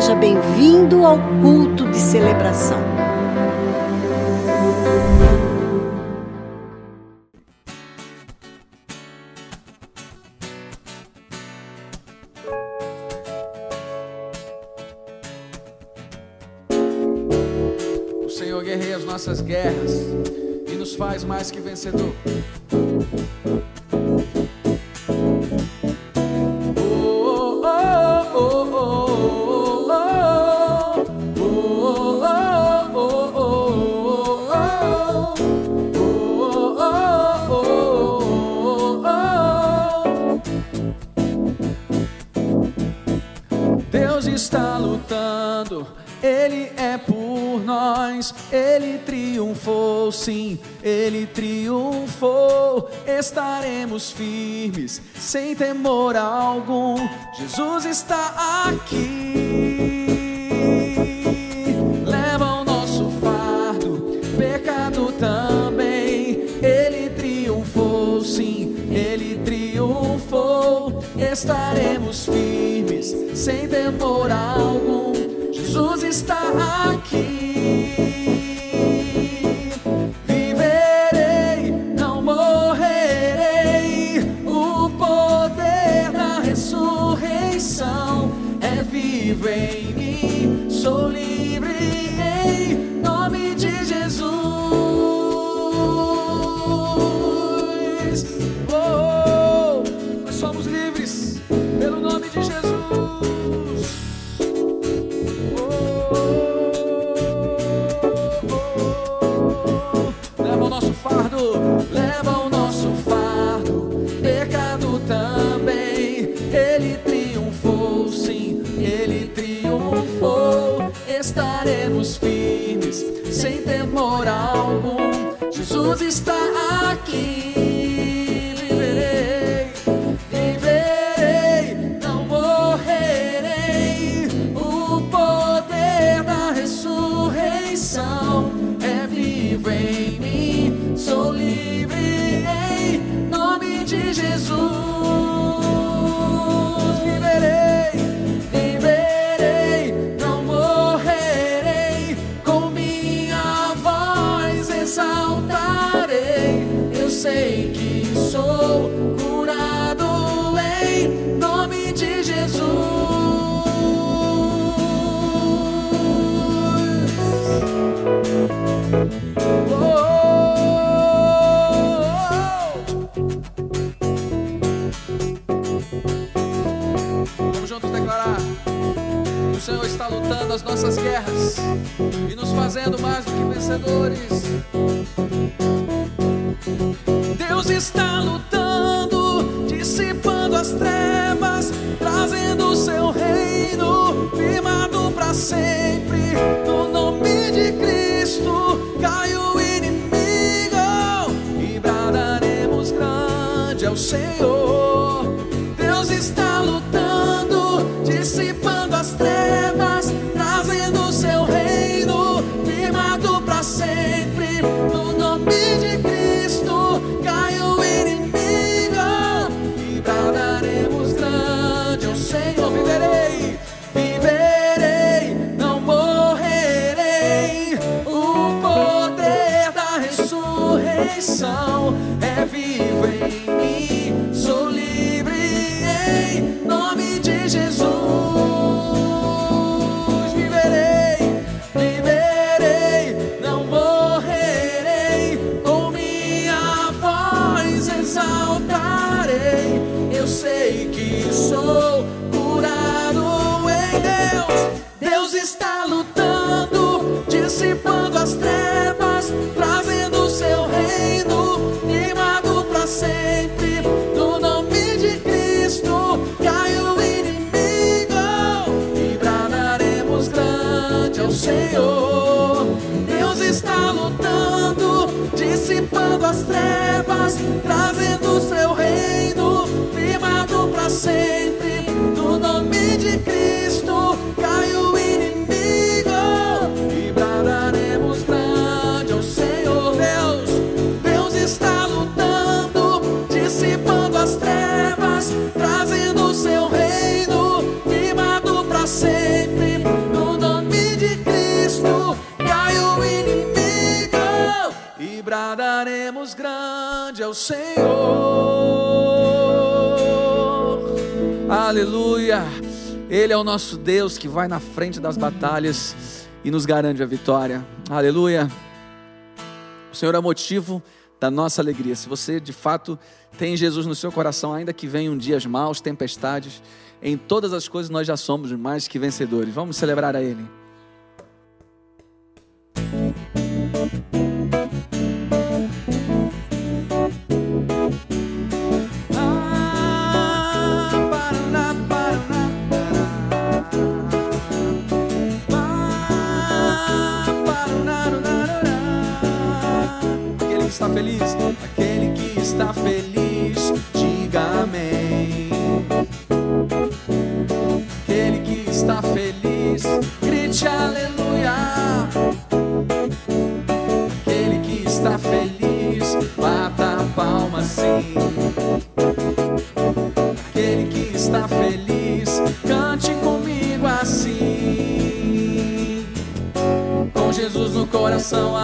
seja bem-vindo ao culto de celebração. O Senhor guerreia as nossas guerras e nos faz mais que vencedor. Estaremos firmes, sem temor algum. Jesus está aqui. Leva o nosso fardo, pecado também. Ele triunfou, sim, Ele triunfou. Estaremos firmes, sem temor algum. Jesus está aqui. Baby, sono libri Jesus está as nossas guerras e nos fazendo mais do que vencedores. Deus está lutando, dissipando as trevas, trazendo o seu reino, firmado para sempre. No nome de Cristo, cai o inimigo e bradaremos grande ao Senhor. Deus está Senhor. Deus está lutando, dissipando as trevas, trazendo o seu reino, firmado para sempre. No nome de Cristo, cai o Senhor. Aleluia. Ele é o nosso Deus que vai na frente das batalhas e nos garante a vitória. Aleluia. O Senhor é motivo da nossa alegria. Se você de fato tem Jesus no seu coração, ainda que venham dias maus, tempestades, em todas as coisas nós já somos mais que vencedores. Vamos celebrar a Ele. Está feliz? Aquele que está feliz, diga amém. Aquele que está feliz, grite aleluia. Aquele que está feliz, bata a palma sim. Aquele que está feliz, cante comigo assim. Com Jesus no coração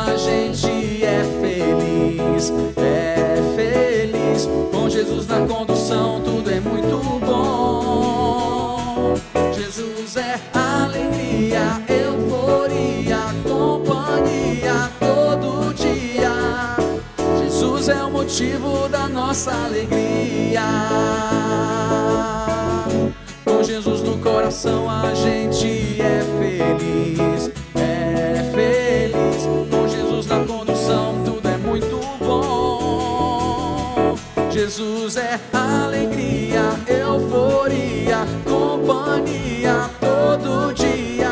nossa alegria. Com Jesus no coração, a gente é feliz. É feliz. Com Jesus na condução, Jesus é alegria, euforia, companhia todo dia.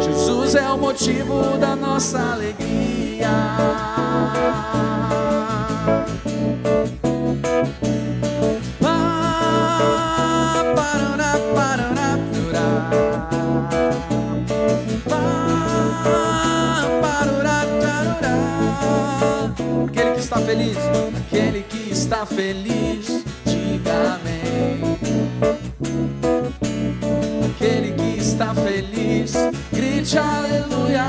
Jesus é o motivo da nossa alegria. Feliz, aquele que está feliz, diga amém. Aquele que está feliz, grite aleluia.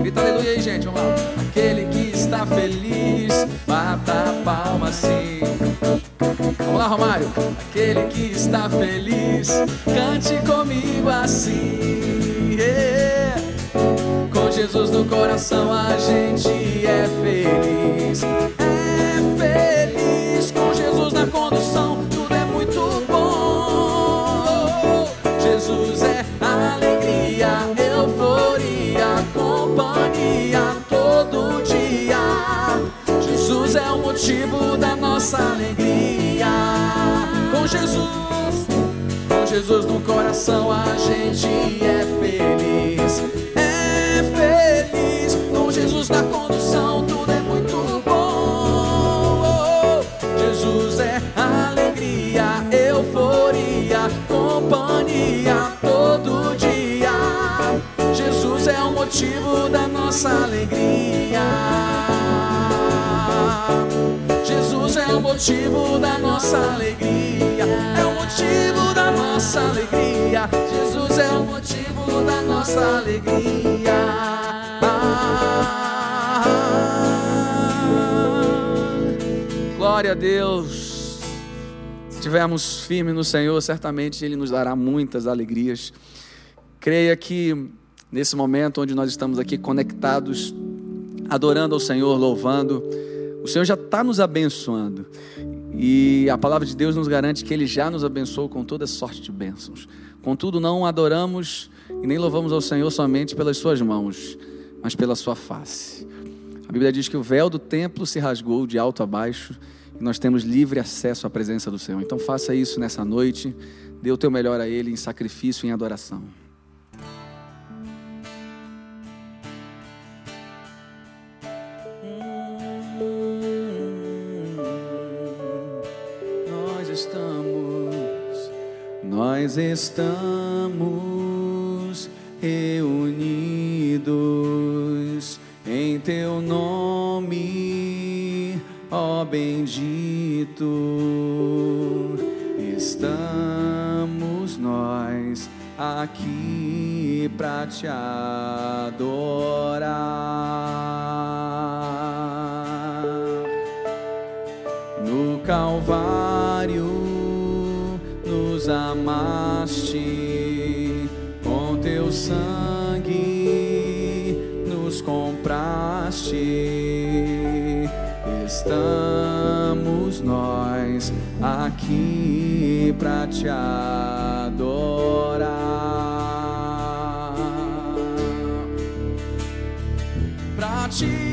Grita aleluia aí, gente, vamos lá. Aquele que está feliz, bata a palma assim. Vamos lá, Romário. Aquele que está feliz, cante comigo assim. Yeah. Jesus no coração a gente é feliz. É feliz com Jesus na condução, tudo é muito bom. Jesus é alegria, euforia, companhia todo dia. Jesus é o motivo da nossa alegria. Com Jesus, com Jesus no coração a gente é feliz. Motivo da nossa alegria. Jesus é o motivo da nossa alegria. É o motivo da nossa alegria. Jesus é o motivo da nossa alegria. Glória a Deus. Se estivermos firmes no Senhor, certamente Ele nos dará muitas alegrias. Creia que nesse momento onde nós estamos aqui conectados, adorando ao Senhor, louvando, o Senhor já está nos abençoando. E a palavra de Deus nos garante que Ele já nos abençoou com toda sorte de bênçãos. Contudo, não adoramos e nem louvamos ao Senhor somente pelas Suas mãos, mas pela Sua face. A Bíblia diz que o véu do templo se rasgou de alto a baixo e nós temos livre acesso à presença do Senhor. Então faça isso nessa noite, dê o teu melhor a Ele em sacrifício e em adoração. estamos reunidos em teu nome, ó bendito. Estamos nós aqui para te adorar no Calvário nos amaste com teu sangue, nos compraste. Estamos nós aqui para te adorar. Pra te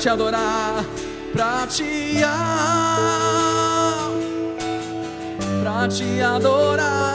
te adorar, pra te, amar, pra te adorar.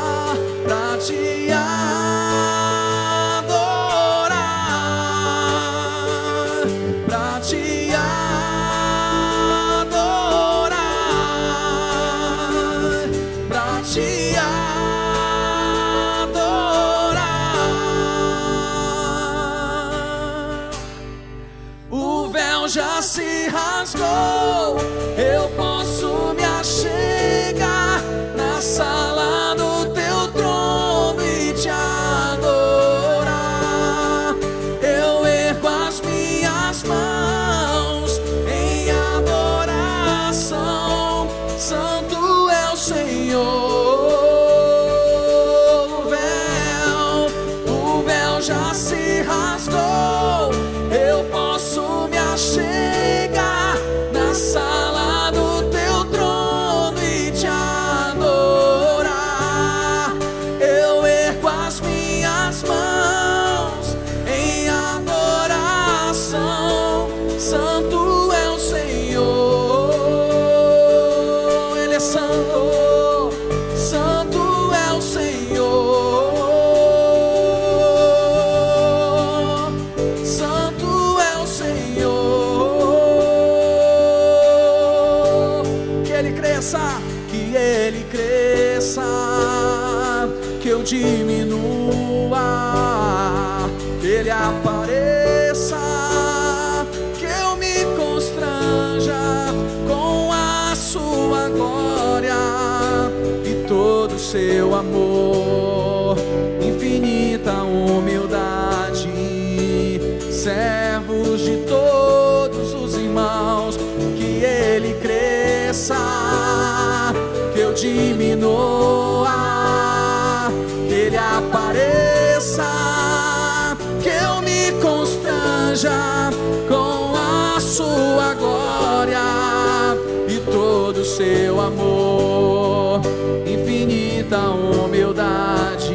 amor, infinita humildade,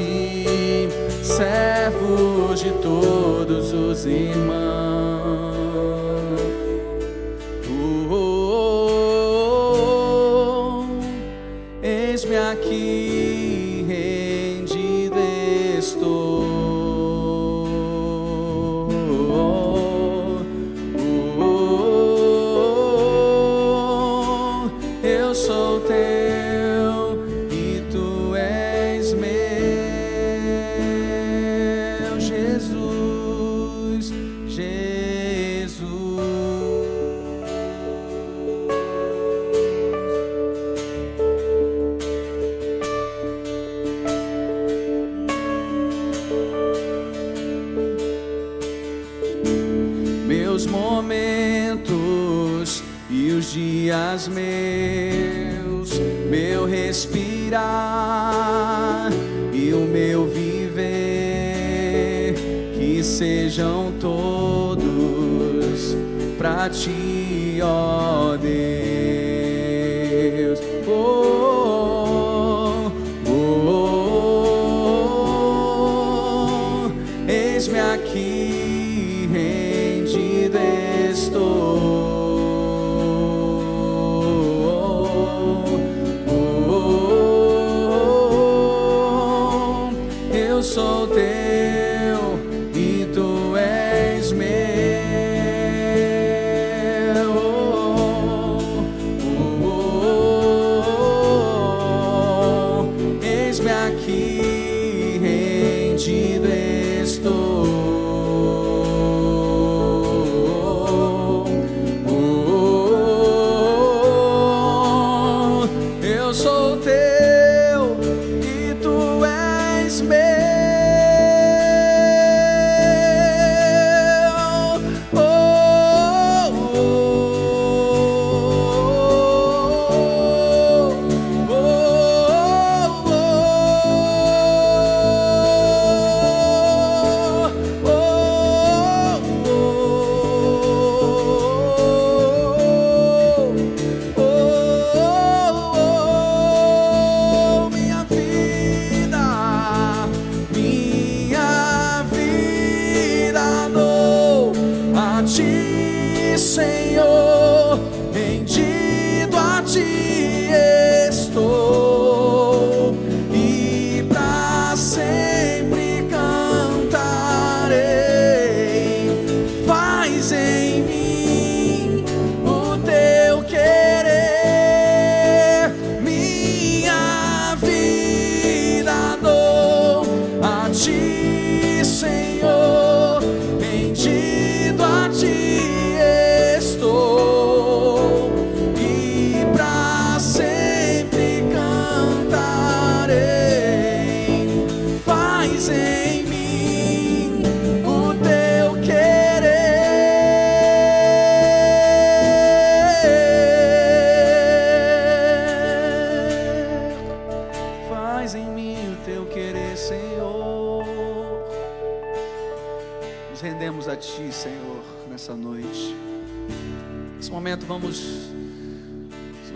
servos de todos os irmãos.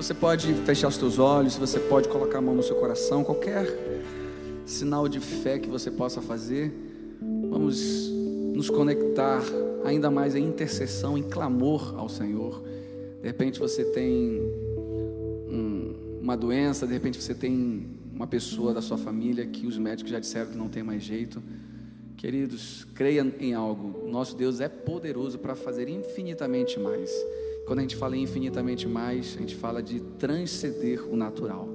Você pode fechar os teus olhos, você pode colocar a mão no seu coração, qualquer sinal de fé que você possa fazer, vamos nos conectar ainda mais em intercessão, em clamor ao Senhor. De repente você tem um- uma doença, de repente você tem uma pessoa da sua família que os médicos já disseram que não tem mais jeito. Queridos, creia em algo. Nosso Deus é poderoso para fazer infinitamente mais. Quando a gente fala em infinitamente mais, a gente fala de transcender o natural,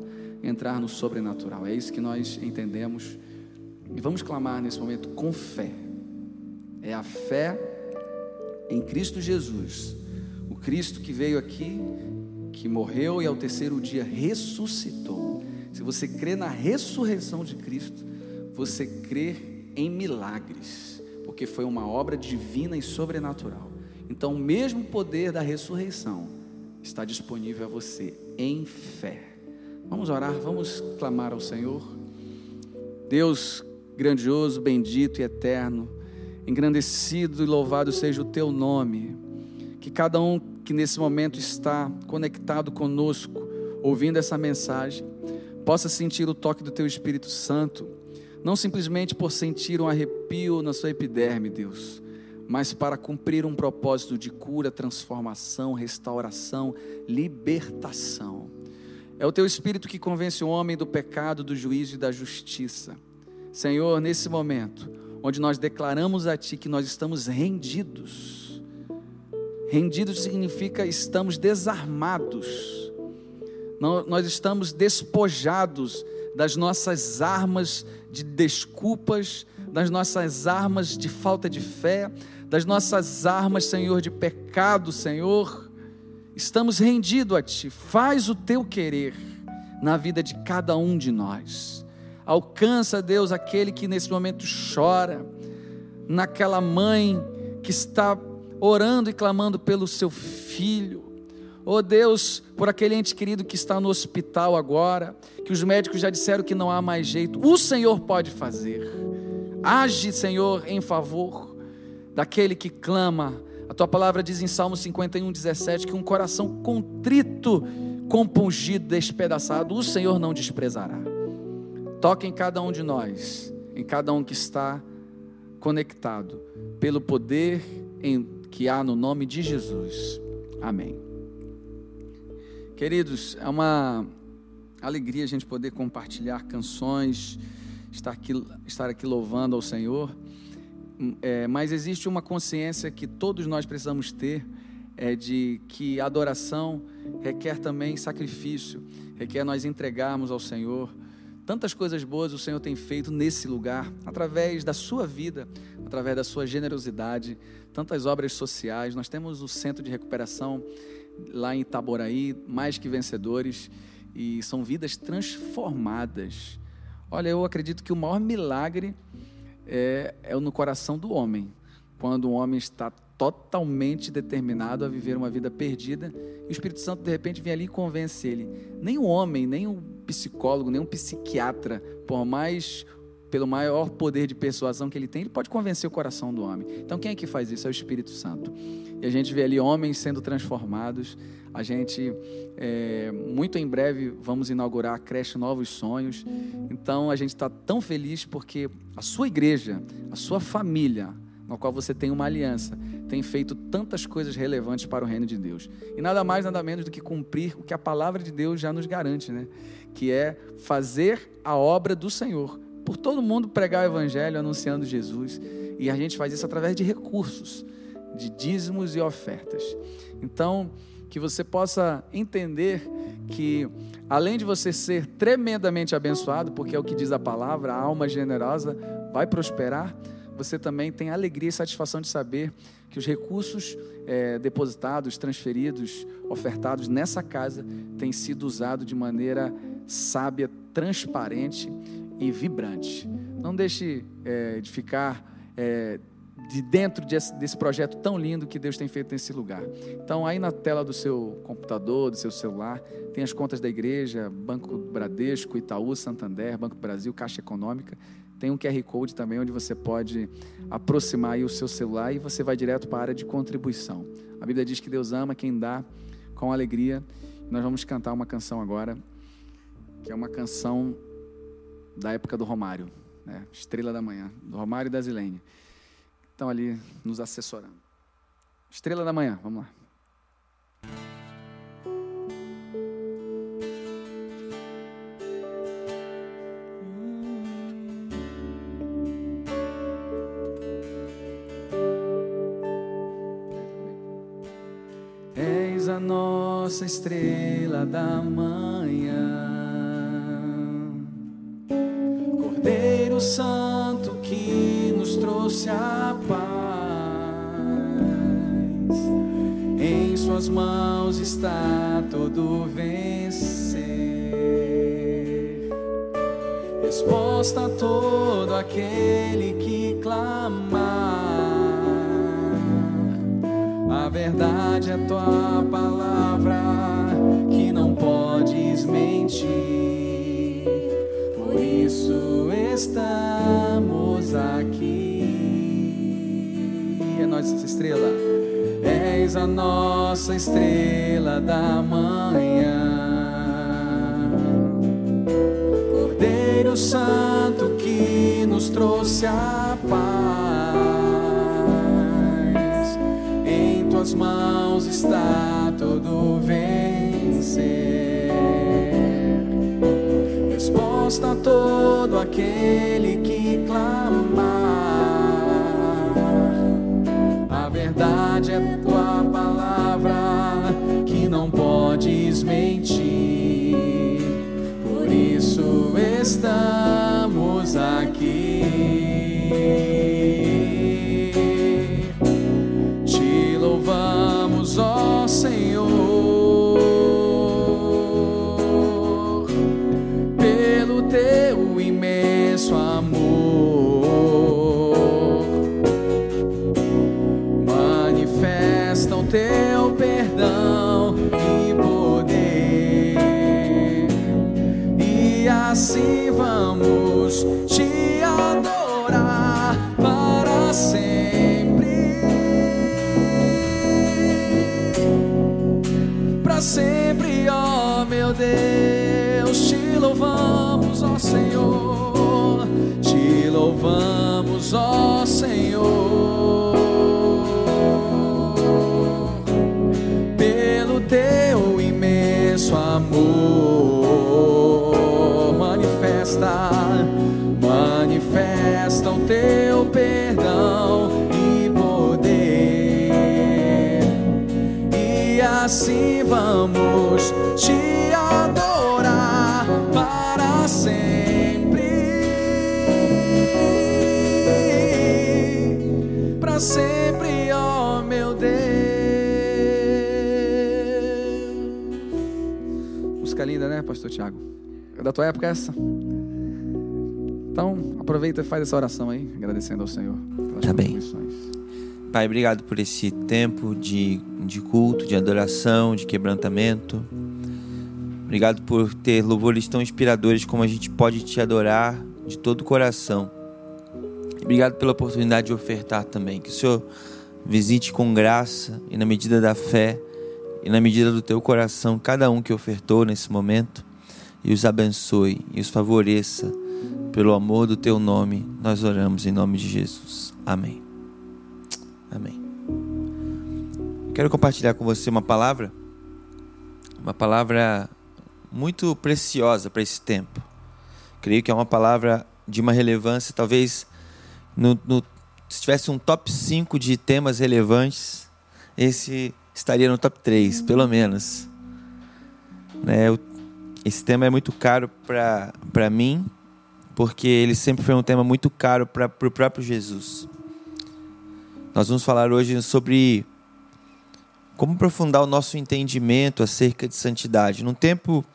entrar no sobrenatural. É isso que nós entendemos. E vamos clamar nesse momento com fé. É a fé em Cristo Jesus, o Cristo que veio aqui, que morreu e ao terceiro dia ressuscitou. Se você crê na ressurreição de Cristo, você crê em milagres, porque foi uma obra divina e sobrenatural. Então, o mesmo poder da ressurreição está disponível a você em fé. Vamos orar, vamos clamar ao Senhor. Deus grandioso, bendito e eterno, engrandecido e louvado seja o teu nome. Que cada um que nesse momento está conectado conosco, ouvindo essa mensagem, possa sentir o toque do teu Espírito Santo, não simplesmente por sentir um arrepio na sua epiderme, Deus, mas para cumprir um propósito de cura, transformação, restauração, libertação. É o teu espírito que convence o homem do pecado, do juízo e da justiça. Senhor, nesse momento, onde nós declaramos a Ti que nós estamos rendidos, rendidos significa estamos desarmados, nós estamos despojados das nossas armas de desculpas, das nossas armas de falta de fé, das nossas armas, Senhor, de pecado, Senhor. Estamos rendidos a Ti. Faz o Teu querer na vida de cada um de nós. Alcança, Deus, aquele que nesse momento chora, naquela mãe que está orando e clamando pelo seu filho. Oh Deus, por aquele ente querido que está no hospital agora, que os médicos já disseram que não há mais jeito, o Senhor pode fazer. Age, Senhor, em favor daquele que clama. A tua palavra diz em Salmo 51, 17 que um coração contrito, compungido, despedaçado, o Senhor não desprezará. Toque em cada um de nós, em cada um que está conectado, pelo poder em, que há no nome de Jesus. Amém. Queridos, é uma alegria a gente poder compartilhar canções, estar aqui, estar aqui louvando ao Senhor. É, mas existe uma consciência que todos nós precisamos ter é de que adoração requer também sacrifício, requer nós entregarmos ao Senhor. Tantas coisas boas o Senhor tem feito nesse lugar, através da sua vida, através da sua generosidade, tantas obras sociais. Nós temos o centro de recuperação lá em Itaboraí, mais que vencedores, e são vidas transformadas. Olha, eu acredito que o maior milagre é, é no coração do homem, quando o homem está totalmente determinado a viver uma vida perdida e o Espírito Santo de repente vem ali e convence ele. Nem o homem, nem o psicólogo, nem um psiquiatra, por mais pelo maior poder de persuasão que ele tem, ele pode convencer o coração do homem. Então, quem é que faz isso? É o Espírito Santo. E a gente vê ali homens sendo transformados. A gente, é, muito em breve, vamos inaugurar a creche Novos Sonhos. Então, a gente está tão feliz porque a sua igreja, a sua família, na qual você tem uma aliança, tem feito tantas coisas relevantes para o reino de Deus. E nada mais, nada menos do que cumprir o que a palavra de Deus já nos garante, né? Que é fazer a obra do Senhor por todo mundo pregar o Evangelho anunciando Jesus. E a gente faz isso através de recursos, de dízimos e ofertas. Então, que você possa entender que, além de você ser tremendamente abençoado, porque é o que diz a palavra, a alma generosa vai prosperar, você também tem alegria e satisfação de saber que os recursos é, depositados, transferidos, ofertados nessa casa têm sido usados de maneira sábia, transparente e vibrante. Não deixe é, de ficar é, de dentro desse, desse, projeto tão lindo que Deus tem feito nesse lugar. Então, aí na tela do seu computador, do seu celular, tem as contas da igreja, Banco Bradesco, Itaú, Santander, Banco Brasil, Caixa Econômica. Tem um QR Code também onde você pode aproximar o seu celular e você vai direto para a área de contribuição. A Bíblia diz que Deus ama quem dá com alegria. Nós vamos cantar uma canção agora, que é uma canção da época do Romário, né? Estrela da Manhã, do Romário e da Zilene. Estão ali nos assessorando. Estrela da Manhã, vamos lá. Eis a nossa estrela da manhã. Santo que nos trouxe a todo vencer. Resposta a todo aquele que clamar. A verdade é tua palavra que não podes mentir isso estamos aqui. É nossa estrela, és a nossa estrela da manhã. Cordeiro Santo que nos trouxe a paz. Em tuas mãos está todo vencer resposta a todo aquele que clamar. Podes mentir. Por isso estamos aqui. Te adorar para sempre. Para sempre, ó meu Deus, te louvamos, ó Senhor, te louvamos, ó Senhor. Vamos te adorar para sempre, para sempre, ó meu Deus. Música linda, né, Pastor Tiago? É da tua época essa? Então, aproveita e faz essa oração aí, agradecendo ao Senhor. pelas Tá bem. Pai, obrigado por esse tempo de, de culto, de adoração, de quebrantamento. Obrigado por ter louvores tão inspiradores como a gente pode te adorar de todo o coração. Obrigado pela oportunidade de ofertar também. Que o Senhor visite com graça e na medida da fé e na medida do teu coração cada um que ofertou nesse momento e os abençoe e os favoreça pelo amor do teu nome. Nós oramos em nome de Jesus. Amém. Amém. Quero compartilhar com você uma palavra, uma palavra muito preciosa para esse tempo. Creio que é uma palavra de uma relevância, talvez no, no- se tivesse um top 5 de temas relevantes, esse estaria no top 3, pelo menos. Né, esse tema é muito caro para mim, porque ele sempre foi um tema muito caro para o próprio Jesus. Nós vamos falar hoje sobre como aprofundar o nosso entendimento acerca de santidade. Num tempo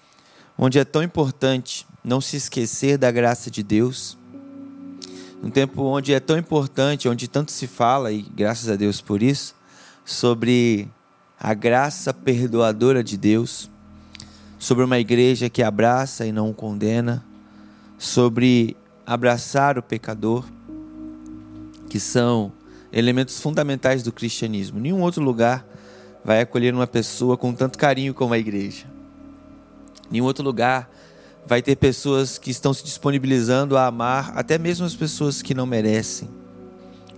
onde é tão importante não se esquecer da graça de Deus, num tempo onde é tão importante, onde tanto se fala, e graças a Deus por isso, sobre a graça perdoadora de Deus, sobre uma igreja que abraça e não condena, sobre abraçar o pecador, que são elementos fundamentais do cristianismo. Nenhum outro lugar vai acolher uma pessoa com tanto carinho como a igreja. Nenhum outro lugar vai ter pessoas que estão se disponibilizando a amar até mesmo as pessoas que não merecem,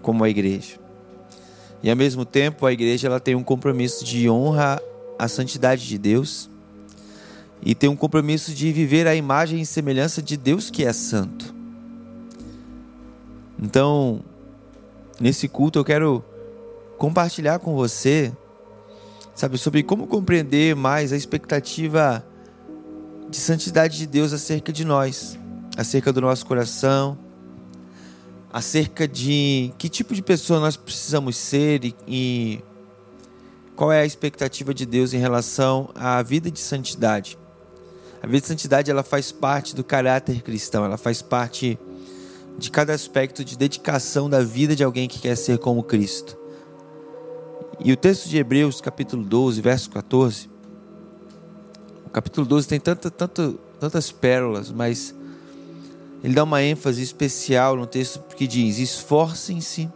como a igreja. E ao mesmo tempo, a igreja ela tem um compromisso de honra à santidade de Deus e tem um compromisso de viver a imagem e semelhança de Deus que é santo. Então, nesse culto eu quero compartilhar com você, sabe, sobre como compreender mais a expectativa de santidade de Deus acerca de nós, acerca do nosso coração, acerca de que tipo de pessoa nós precisamos ser e, e qual é a expectativa de Deus em relação à vida de santidade. A vida de santidade ela faz parte do caráter cristão, ela faz parte de cada aspecto de dedicação da vida de alguém que quer ser como Cristo. E o texto de Hebreus, capítulo 12, verso 14. O capítulo 12 tem tanta, tanto, tantas pérolas, mas ele dá uma ênfase especial no texto que diz: Esforcem-se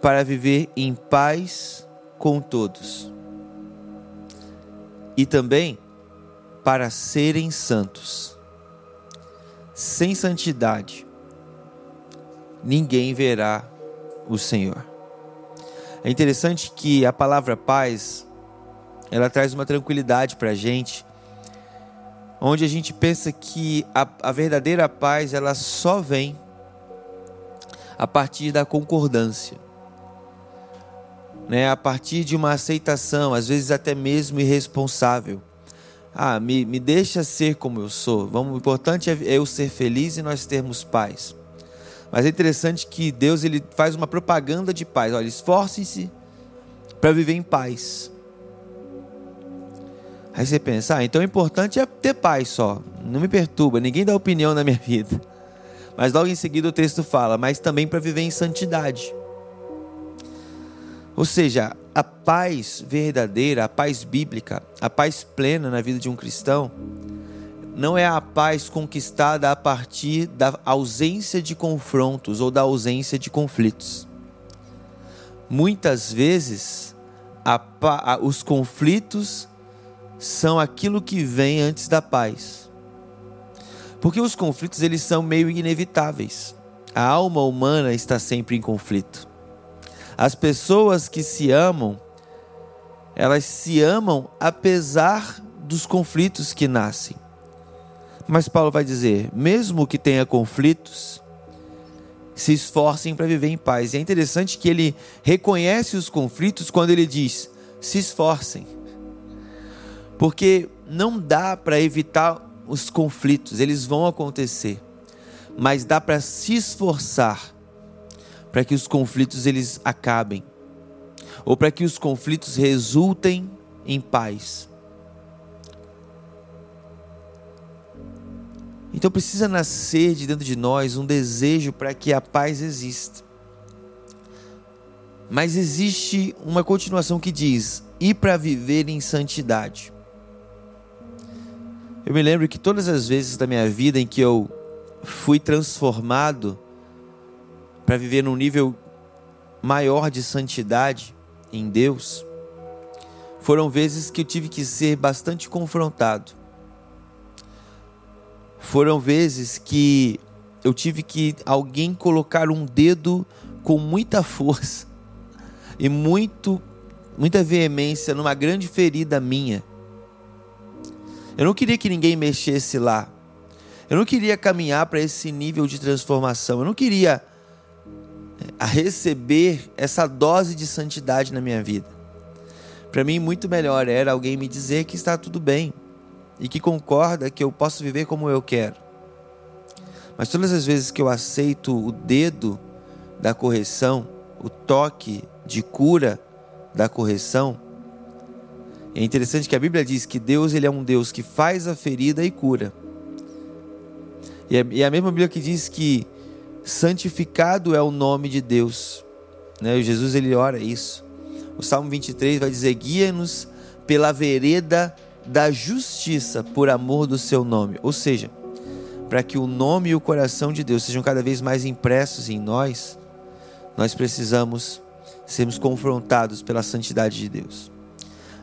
para viver em paz com todos. E também para serem santos. Sem santidade, ninguém verá o Senhor. É interessante que a palavra paz ela traz uma tranquilidade para a gente, onde a gente pensa que a, a verdadeira paz ela só vem a partir da concordância, né? A partir de uma aceitação, às vezes até mesmo irresponsável. Ah, me, me deixa ser como eu sou. Vamos, o importante é eu ser feliz e nós termos paz. Mas é interessante que Deus ele faz uma propaganda de paz. Olha, esforcem-se para viver em paz. Aí você pensa, ah, então o importante é ter paz só. Não me perturba, ninguém dá opinião na minha vida. Mas logo em seguida o texto fala, mas também para viver em santidade. Ou seja, a paz verdadeira, a paz bíblica, a paz plena na vida de um cristão, não é a paz conquistada a partir da ausência de confrontos ou da ausência de conflitos. Muitas vezes, a, a, os conflitos são aquilo que vem antes da paz. Porque os conflitos eles são meio inevitáveis. A alma humana está sempre em conflito. As pessoas que se amam, elas se amam apesar dos conflitos que nascem. Mas Paulo vai dizer: mesmo que tenha conflitos, se esforcem para viver em paz. E é interessante que ele reconhece os conflitos quando ele diz: se esforcem. Porque não dá para evitar os conflitos, eles vão acontecer. Mas dá para se esforçar para que os conflitos eles acabem ou para que os conflitos resultem em paz. Então precisa nascer de dentro de nós um desejo para que a paz exista. Mas existe uma continuação que diz: e para viver em santidade. Eu me lembro que todas as vezes da minha vida em que eu fui transformado para viver num nível maior de santidade em Deus, foram vezes que eu tive que ser bastante confrontado. Foram vezes que eu tive que alguém colocar um dedo com muita força e muito muita veemência numa grande ferida minha. Eu não queria que ninguém mexesse lá. Eu não queria caminhar para esse nível de transformação. Eu não queria eh, receber essa dose de santidade na minha vida. Para mim, muito melhor era alguém me dizer que está tudo bem, e que concorda que eu posso viver como eu quero. Mas todas as vezes que eu aceito o dedo da correção, o toque de cura da correção, é interessante que a Bíblia diz que Deus ele é um Deus que faz a ferida e cura. E é, é a mesma Bíblia que diz que santificado é o nome de Deus. Né? Jesus ele ora isso. O Salmo 23 vai dizer: guia-nos pela vereda da justiça por amor do seu nome. Ou seja, para que o nome e o coração de Deus sejam cada vez mais impressos em nós, nós precisamos sermos confrontados pela santidade de Deus.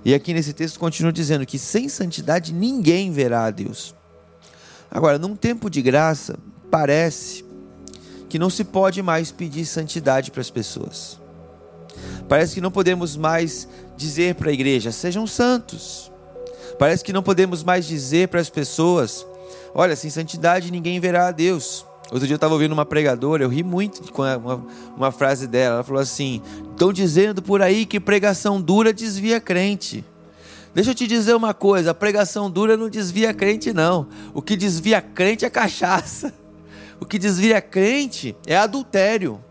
E aqui nesse texto continua dizendo que sem santidade ninguém verá a Deus. Agora, num tempo de graça, parece que não se pode mais pedir santidade para as pessoas. Parece que não podemos mais dizer para a igreja: sejam santos. Parece que não podemos mais dizer para as pessoas: olha, sem santidade ninguém verá a Deus. Outro dia eu estava ouvindo uma pregadora, eu ri muito com uma, uma frase dela. Ela falou assim: estão dizendo por aí que pregação dura desvia crente. Deixa eu te dizer uma coisa: a pregação dura não desvia crente, não. O que desvia crente é cachaça. O que desvia crente é adultério.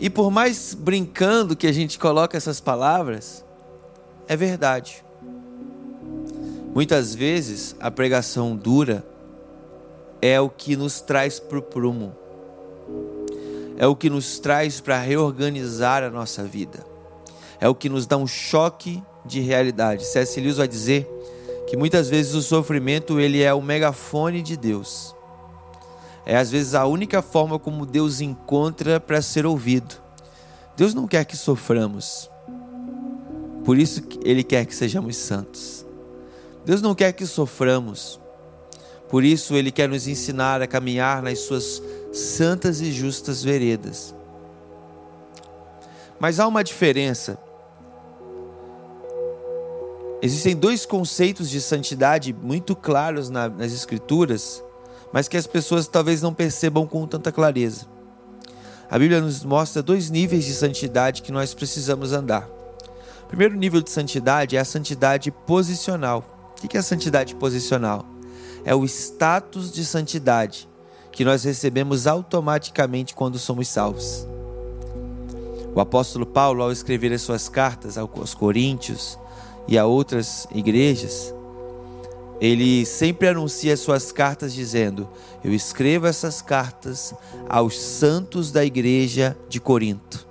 E por mais brincando que a gente coloca essas palavras, é verdade. Muitas vezes a pregação dura é o que nos traz para o prumo, é o que nos traz para reorganizar a nossa vida, é o que nos dá um choque de realidade. C.S. Lewis vai dizer que muitas vezes o sofrimento ele é o megafone de Deus. É às vezes a única forma como Deus encontra para ser ouvido. Deus não quer que soframos. Por isso ele quer que sejamos santos. Deus não quer que soframos. Por isso, Ele quer nos ensinar a caminhar nas Suas santas e justas veredas. Mas há uma diferença. Existem dois conceitos de santidade muito claros nas Escrituras, mas que as pessoas talvez não percebam com tanta clareza. A Bíblia nos mostra dois níveis de santidade que nós precisamos andar. O primeiro nível de santidade é a santidade posicional. O que é santidade posicional? É o status de santidade que nós recebemos automaticamente quando somos salvos. O apóstolo Paulo, ao escrever as suas cartas aos Coríntios e a outras igrejas, ele sempre anuncia as suas cartas dizendo: Eu escrevo essas cartas aos santos da igreja de Corinto,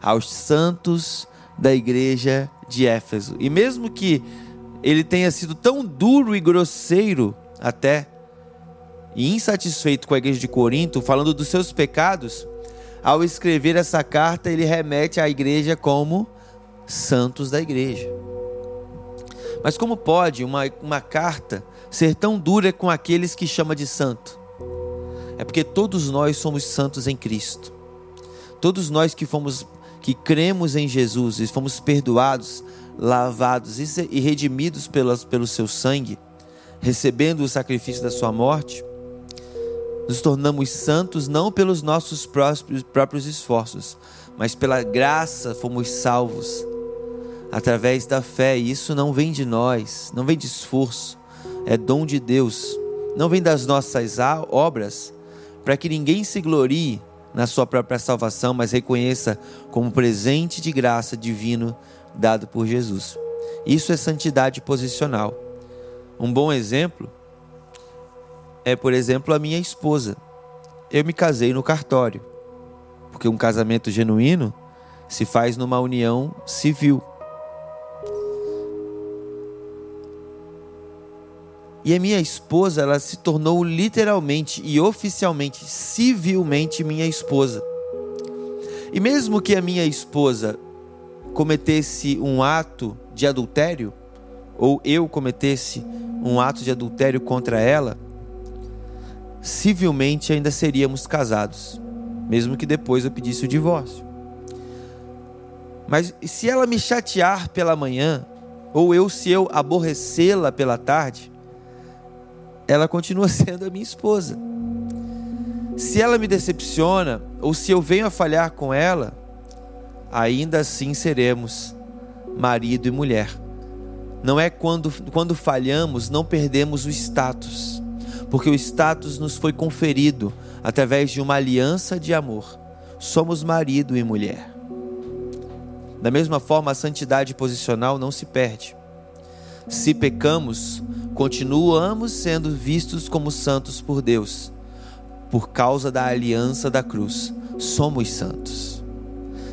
aos santos da igreja de Éfeso. E mesmo que ele tenha sido tão duro e grosseiro até, e insatisfeito com a igreja de Corinto, falando dos seus pecados, ao escrever essa carta, ele remete à igreja como santos da igreja. Mas como pode uma, uma carta ser tão dura com aqueles que chama de santo? É porque todos nós somos santos em Cristo. Todos nós que fomos que cremos em Jesus e fomos perdoados, lavados e redimidos pelo seu sangue, recebendo o sacrifício da sua morte, nos tornamos santos não pelos nossos próprios, próprios esforços, mas pela graça fomos salvos através da fé. E isso não vem de nós, não vem de esforço, é dom de Deus. Não vem das nossas obras, para que ninguém se glorie na sua própria salvação, mas reconheça como presente de graça divino dado por Jesus. Isso é santidade posicional. Um bom exemplo é, por exemplo, a minha esposa. Eu me casei no cartório, porque um casamento genuíno se faz numa união civil. E a minha esposa, ela se tornou literalmente e oficialmente, civilmente minha esposa. E mesmo que a minha esposa cometesse um ato de adultério, ou eu cometesse um ato de adultério contra ela, civilmente ainda seríamos casados, mesmo que depois eu pedisse o divórcio. Mas se ela me chatear pela manhã, ou eu se eu aborrecê-la pela tarde, ela continua sendo a minha esposa. Se ela me decepciona, ou se eu venho a falhar com ela, ainda assim seremos marido e mulher. Não é quando, quando falhamos, não perdemos o status, porque o status nos foi conferido através de uma aliança de amor. Somos marido e mulher. Da mesma forma, a santidade posicional não se perde. Se pecamos, continuamos sendo vistos como santos por Deus, por causa da aliança da cruz. Somos santos.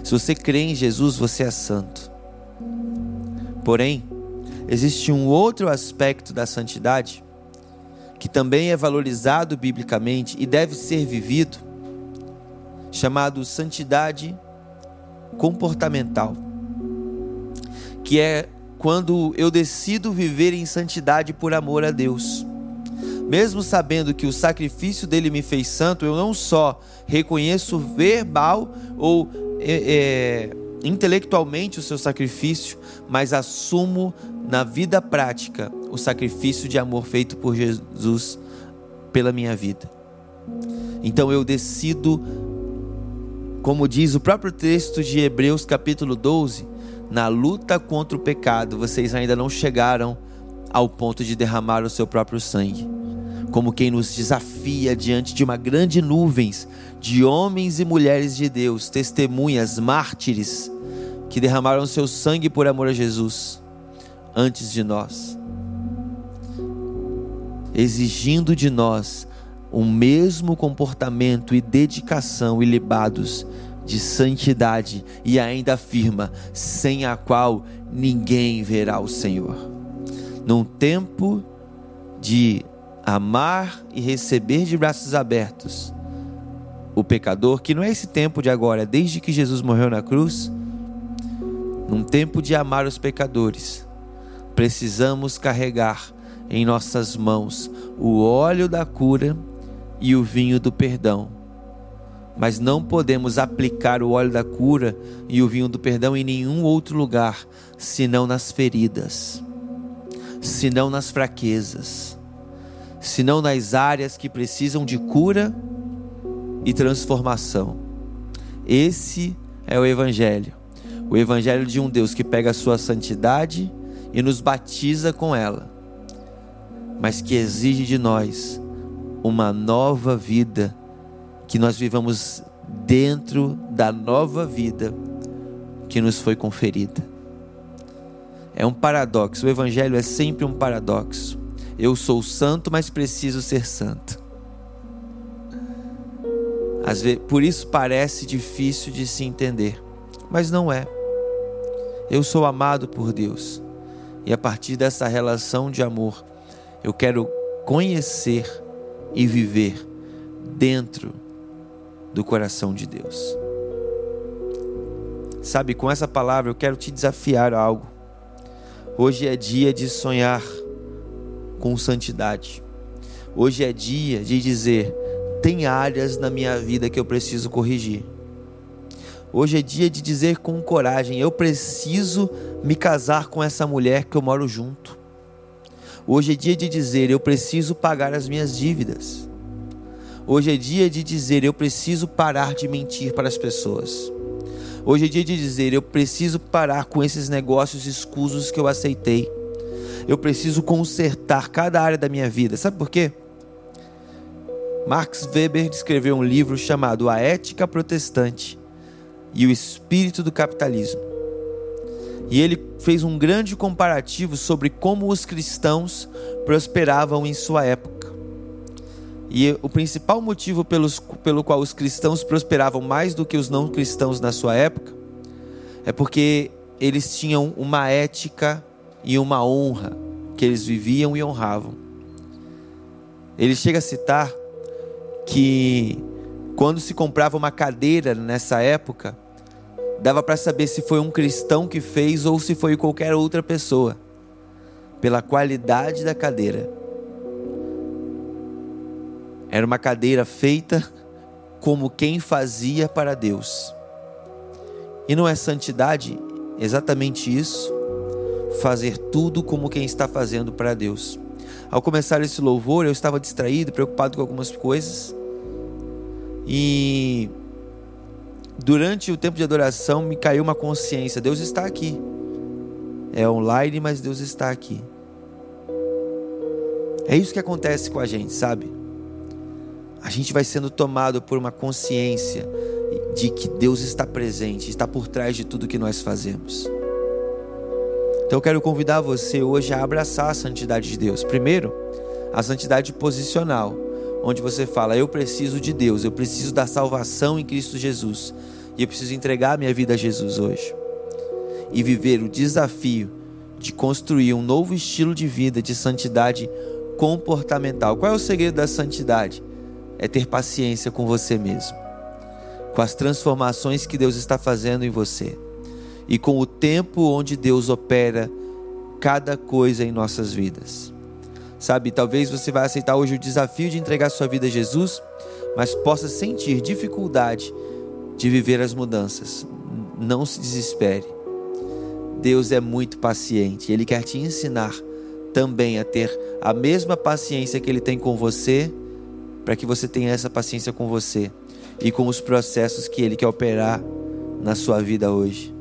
Se você crê em Jesus, você é santo. Porém, existe um outro aspecto da santidade que também é valorizado biblicamente e deve ser vivido, chamado santidade comportamental, que é quando eu decido viver em santidade por amor a Deus. Mesmo sabendo que o sacrifício dele me fez santo, eu não só reconheço verbal ou é, é, intelectualmente o seu sacrifício, mas assumo na vida prática o sacrifício de amor feito por Jesus pela minha vida. Então eu decido, como diz o próprio texto de Hebreus, capítulo 12, na luta contra o pecado, vocês ainda não chegaram ao ponto de derramar o seu próprio sangue. Como quem nos desafia diante de uma grande nuvens de homens e mulheres de Deus, testemunhas, mártires, que derramaram seu sangue por amor a Jesus antes de nós, exigindo de nós o mesmo comportamento e dedicação ilibados de santidade e ainda afirma: sem a qual ninguém verá o Senhor. Num tempo de amar e receber de braços abertos o pecador, que não é esse tempo de agora, desde que Jesus morreu na cruz, num tempo de amar os pecadores, precisamos carregar em nossas mãos o óleo da cura e o vinho do perdão. Mas não podemos aplicar o óleo da cura e o vinho do perdão em nenhum outro lugar, senão nas feridas, senão nas fraquezas, senão nas áreas que precisam de cura e transformação. Esse é o Evangelho. O Evangelho de um Deus que pega a sua santidade e nos batiza com ela, mas que exige de nós uma nova vida que nós vivamos dentro da nova vida que nos foi conferida. É um paradoxo, o Evangelho é sempre um paradoxo. Eu sou santo, mas preciso ser santo. Às vezes, por isso parece difícil de se entender, mas não é. Eu sou amado por Deus, e a partir dessa relação de amor, eu quero conhecer e viver dentro do coração de Deus. Sabe, com essa palavra eu quero te desafiar a algo. Hoje é dia de sonhar com santidade. Hoje é dia de dizer: tem áreas na minha vida que eu preciso corrigir. Hoje é dia de dizer com coragem: eu preciso me casar com essa mulher que eu moro junto. Hoje é dia de dizer: eu preciso pagar as minhas dívidas. Hoje é dia de dizer: eu preciso parar de mentir para as pessoas. Hoje é dia de dizer: eu preciso parar com esses negócios escusos que eu aceitei. Eu preciso consertar cada área da minha vida. Sabe por quê? Max Weber escreveu um livro chamado A Ética Protestante e o Espírito do Capitalismo. E ele fez um grande comparativo sobre como os cristãos prosperavam em sua época. E o principal motivo pelos, pelo qual os cristãos prosperavam mais do que os não cristãos na sua época é porque eles tinham uma ética e uma honra que eles viviam e honravam. Ele chega a citar que quando se comprava uma cadeira nessa época, dava para saber se foi um cristão que fez ou se foi qualquer outra pessoa, pela qualidade da cadeira. Era uma cadeira feita como quem fazia para Deus. E não é santidade exatamente isso? Fazer tudo como quem está fazendo para Deus. Ao começar esse louvor, eu estava distraído, preocupado com algumas coisas. E durante o tempo de adoração me caiu uma consciência: Deus está aqui. É online, mas Deus está aqui. É isso que acontece com a gente, sabe? A gente vai sendo tomado por uma consciência de que Deus está presente, está por trás de tudo que nós fazemos. Então eu quero convidar você hoje a abraçar a santidade de Deus. Primeiro, a santidade posicional, onde você fala: Eu preciso de Deus, eu preciso da salvação em Cristo Jesus. E eu preciso entregar minha vida a Jesus hoje. E viver o desafio de construir um novo estilo de vida de santidade comportamental. Qual é o segredo da santidade? É ter paciência com você mesmo, com as transformações que Deus está fazendo em você e com o tempo onde Deus opera cada coisa em nossas vidas. Sabe, talvez você vai aceitar hoje o desafio de entregar sua vida a Jesus, mas possa sentir dificuldade de viver as mudanças. Não se desespere. Deus é muito paciente. Ele quer te ensinar também a ter a mesma paciência que Ele tem com você, para que você tenha essa paciência com você e com os processos que Ele quer operar na sua vida hoje.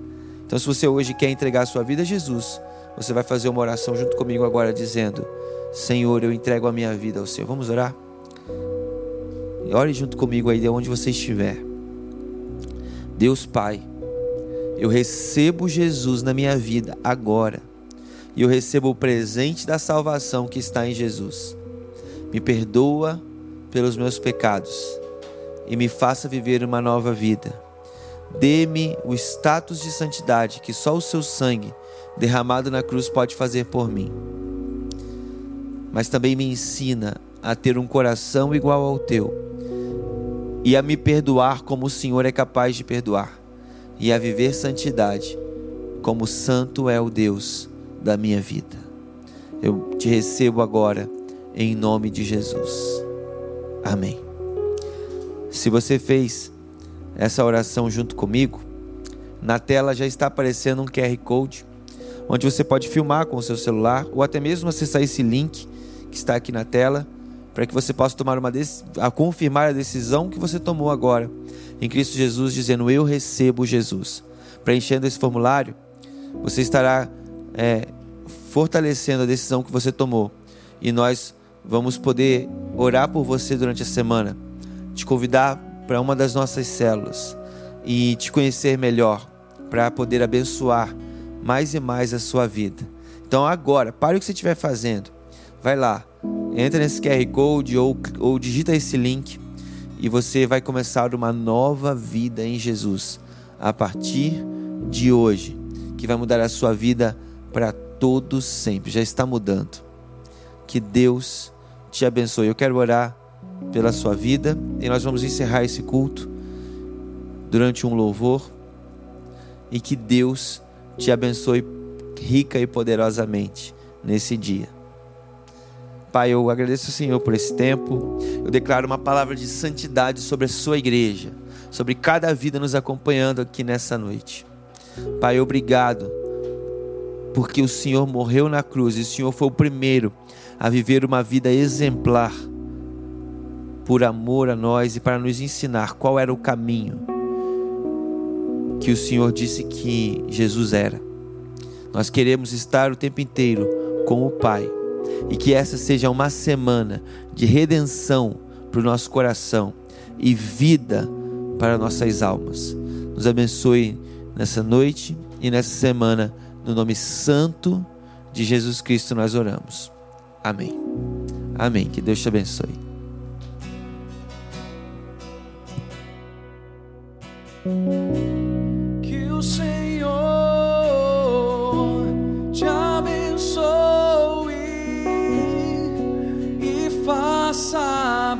Então, se você hoje quer entregar a sua vida a Jesus, você vai fazer uma oração junto comigo agora, dizendo: Senhor, eu entrego a minha vida ao Senhor. Vamos orar? ore junto comigo aí de onde você estiver. Deus Pai, eu recebo Jesus na minha vida agora. E eu recebo o presente da salvação que está em Jesus. Me perdoa pelos meus pecados e me faça viver uma nova vida. Dê-me o status de santidade que só o seu sangue derramado na cruz pode fazer por mim. Mas também me ensina a ter um coração igual ao teu e a me perdoar como o Senhor é capaz de perdoar, e a viver santidade como santo é o Deus da minha vida. Eu te recebo agora em nome de Jesus. Amém. Se você fez essa oração junto comigo, na tela já está aparecendo um QR Code, onde você pode filmar com o seu celular ou até mesmo acessar esse link que está aqui na tela para que você possa tomar uma a confirmar a decisão que você tomou agora em Cristo Jesus, dizendo eu recebo Jesus. Preenchendo esse formulário, você estará é, fortalecendo a decisão que você tomou e nós vamos poder orar por você durante a semana, te convidar para uma das nossas células e te conhecer melhor para poder abençoar mais e mais a sua vida. Então agora, pare o que você estiver fazendo, vai lá, entra nesse QR Code ou, ou digita esse link e você vai começar uma nova vida em Jesus a partir de hoje, que vai mudar a sua vida para todos sempre. Já está mudando. Que Deus te abençoe. Eu quero orar pela sua vida e nós vamos encerrar esse culto durante um louvor e que Deus te abençoe rica e poderosamente nesse dia. Pai, eu agradeço ao Senhor por esse tempo. Eu declaro uma palavra de santidade sobre a sua igreja, sobre cada vida nos acompanhando aqui nessa noite. Pai, obrigado, porque o Senhor morreu na cruz e o Senhor foi o primeiro a viver uma vida exemplar por amor a nós e para nos ensinar qual era o caminho que o Senhor disse que Jesus era. Nós queremos estar o tempo inteiro com o Pai e que essa seja uma semana de redenção para o nosso coração e vida para nossas almas. Nos abençoe nessa noite e nessa semana, no nome santo de Jesus Cristo nós oramos. Amém. Amém. Que Deus te abençoe. Que faça